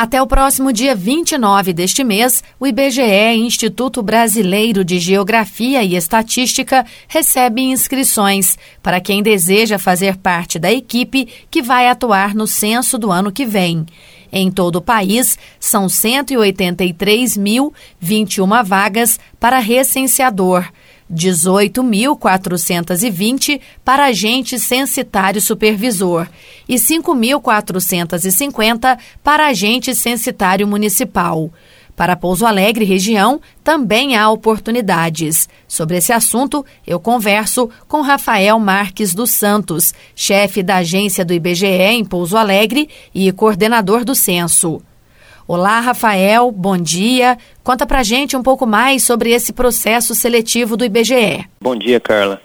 Até o próximo dia 29 deste mês, o IBGE, Instituto Brasileiro de Geografia e Estatística, recebe inscrições para quem deseja fazer parte da equipe que vai atuar no censo do ano que vem. Em todo o país, são 183.021 vagas para recenseador. 18.420 para agente censitário supervisor e 5.450 para agente censitário municipal. Para Pouso Alegre região, também há oportunidades. Sobre esse assunto, eu converso com Rafael Marques dos Santos, chefe da agência do IBGE em Pouso Alegre e coordenador do censo. Olá, Rafael, bom dia. Conta pra gente um pouco mais sobre esse processo seletivo do IBGE. Bom dia, Carla.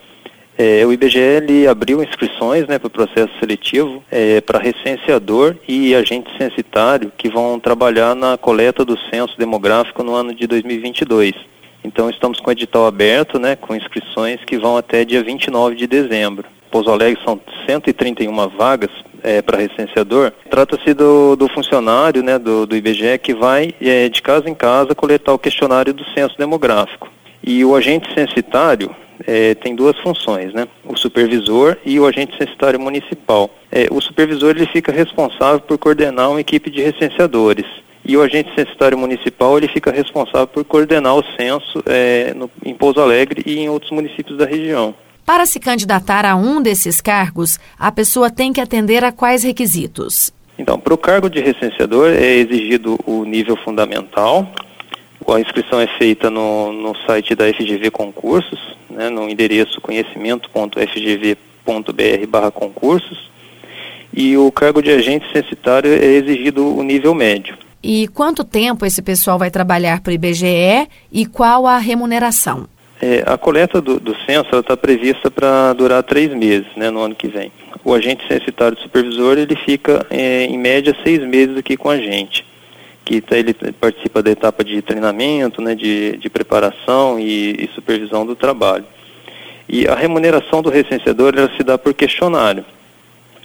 É, o IBGE ele abriu inscrições né, para o processo seletivo é, para recenseador e agente censitário que vão trabalhar na coleta do censo demográfico no ano de 2022. Então estamos com o edital aberto, né, com inscrições que vão até dia 29 de dezembro. Pouso Alegre são 131 vagas é, para recenseador, trata-se do, do, funcionário né, do, do IBGE que vai é, de casa em casa coletar o questionário do censo demográfico. E o agente censitário é, tem duas funções, né? O supervisor e o agente censitário municipal. É, o supervisor ele fica responsável por coordenar uma equipe de recenseadores e o agente censitário municipal ele fica responsável por coordenar o censo é, no, em Pouso Alegre e em outros municípios da região. Para se candidatar a um desses cargos, a pessoa tem que atender a quais requisitos? Então, para o cargo de recenseador é exigido o nível fundamental. A inscrição é feita no, no site da FGV Concursos, né, no endereço conhecimento.fgv.br concursos. E o cargo de agente censitário é exigido o nível médio. E quanto tempo esse pessoal vai trabalhar para o IBGE e qual a remuneração? É, a coleta do, do censo está prevista para durar três meses, né, no ano que vem. O agente censitário supervisor ele fica é, em média seis meses aqui com a gente, que tá, ele participa da etapa de treinamento, né, de, de preparação e, e supervisão do trabalho. E a remuneração do recenseador ela se dá por questionário.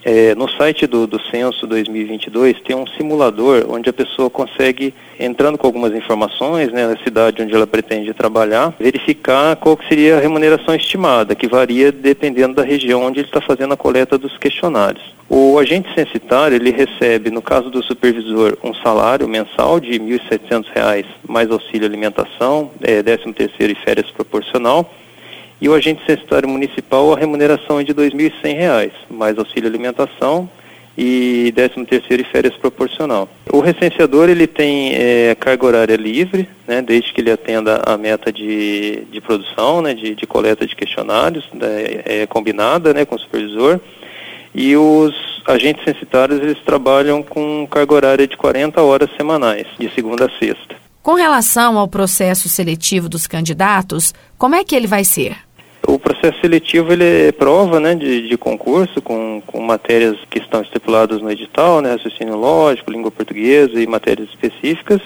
É, no site do, do Censo 2022 tem um simulador onde a pessoa consegue, entrando com algumas informações, né, na cidade onde ela pretende trabalhar, verificar qual seria a remuneração estimada, que varia dependendo da região onde ele está fazendo a coleta dos questionários. O agente censitário, ele recebe, no caso do supervisor, um salário mensal de R$ 1.700, mais auxílio alimentação, é, 13 terceiro e férias proporcional, e o agente censitário municipal, a remuneração é de R$ 2.100, mais auxílio alimentação e 13 terceiro e férias proporcional. O recenseador ele tem é, carga horária livre, né, desde que ele atenda a meta de, de produção, né, de, de coleta de questionários, né, é, combinada né, com o supervisor. E os agentes censitários eles trabalham com carga horária de 40 horas semanais, de segunda a sexta. Com relação ao processo seletivo dos candidatos, como é que ele vai ser? Processo seletivo ele é prova né, de, de concurso com, com matérias que estão estipuladas no edital, né, raciocínio lógico, língua portuguesa e matérias específicas.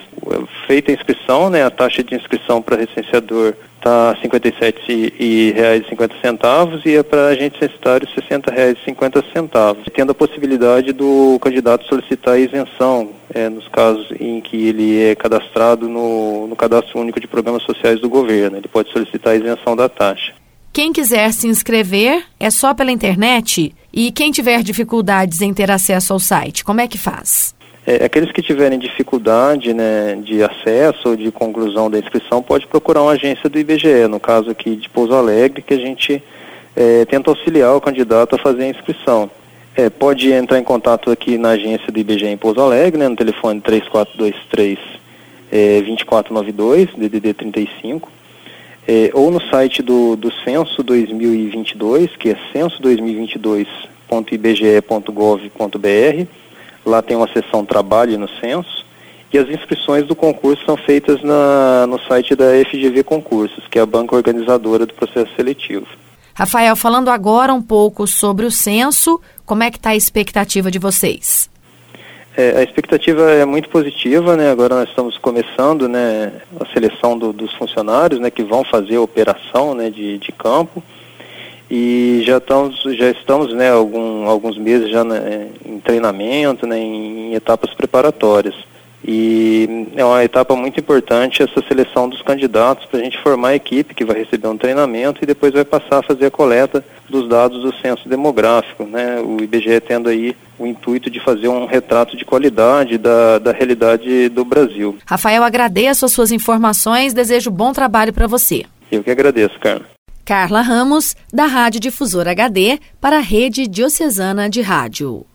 Feita a inscrição, né, a taxa de inscrição para recenseador está R$ 57,50 e é para agente censitário R$ 60,50, tendo a possibilidade do candidato solicitar isenção é, nos casos em que ele é cadastrado no, no Cadastro Único de Programas Sociais do Governo. Ele pode solicitar a isenção da taxa. Quem quiser se inscrever é só pela internet e quem tiver dificuldades em ter acesso ao site, como é que faz? É, aqueles que tiverem dificuldade né, de acesso ou de conclusão da inscrição pode procurar uma agência do IBGE, no caso aqui de Pouso Alegre, que a gente é, tenta auxiliar o candidato a fazer a inscrição. É, pode entrar em contato aqui na agência do IBGE em Pouso Alegre, né, no telefone 3423 é, 2492, DDD 35, é, ou no site do, do Censo 2022, que é censo2022.ibge.gov.br. Lá tem uma seção Trabalho no Censo. E as inscrições do concurso são feitas na, no site da FGV Concursos, que é a banca organizadora do processo seletivo. Rafael, falando agora um pouco sobre o censo, como é que está a expectativa de vocês? É, a expectativa é muito positiva, né? Agora nós estamos começando, né, a seleção do, dos funcionários, né, que vão fazer a operação, né, de, de campo. E já estamos, já estamos, né, algum, alguns meses já né, em treinamento, né, em, em etapas preparatórias. E é uma etapa muito importante essa seleção dos candidatos para a gente formar a equipe que vai receber um treinamento e depois vai passar a fazer a coleta dos dados do censo demográfico, né? O IBGE tendo aí o intuito de fazer um retrato de qualidade da, da realidade do Brasil. Rafael, agradeço as suas informações, desejo bom trabalho para você. Eu que agradeço, Carla. Carla Ramos, da Rádio Difusora HD, para a Rede Diocesana de Rádio.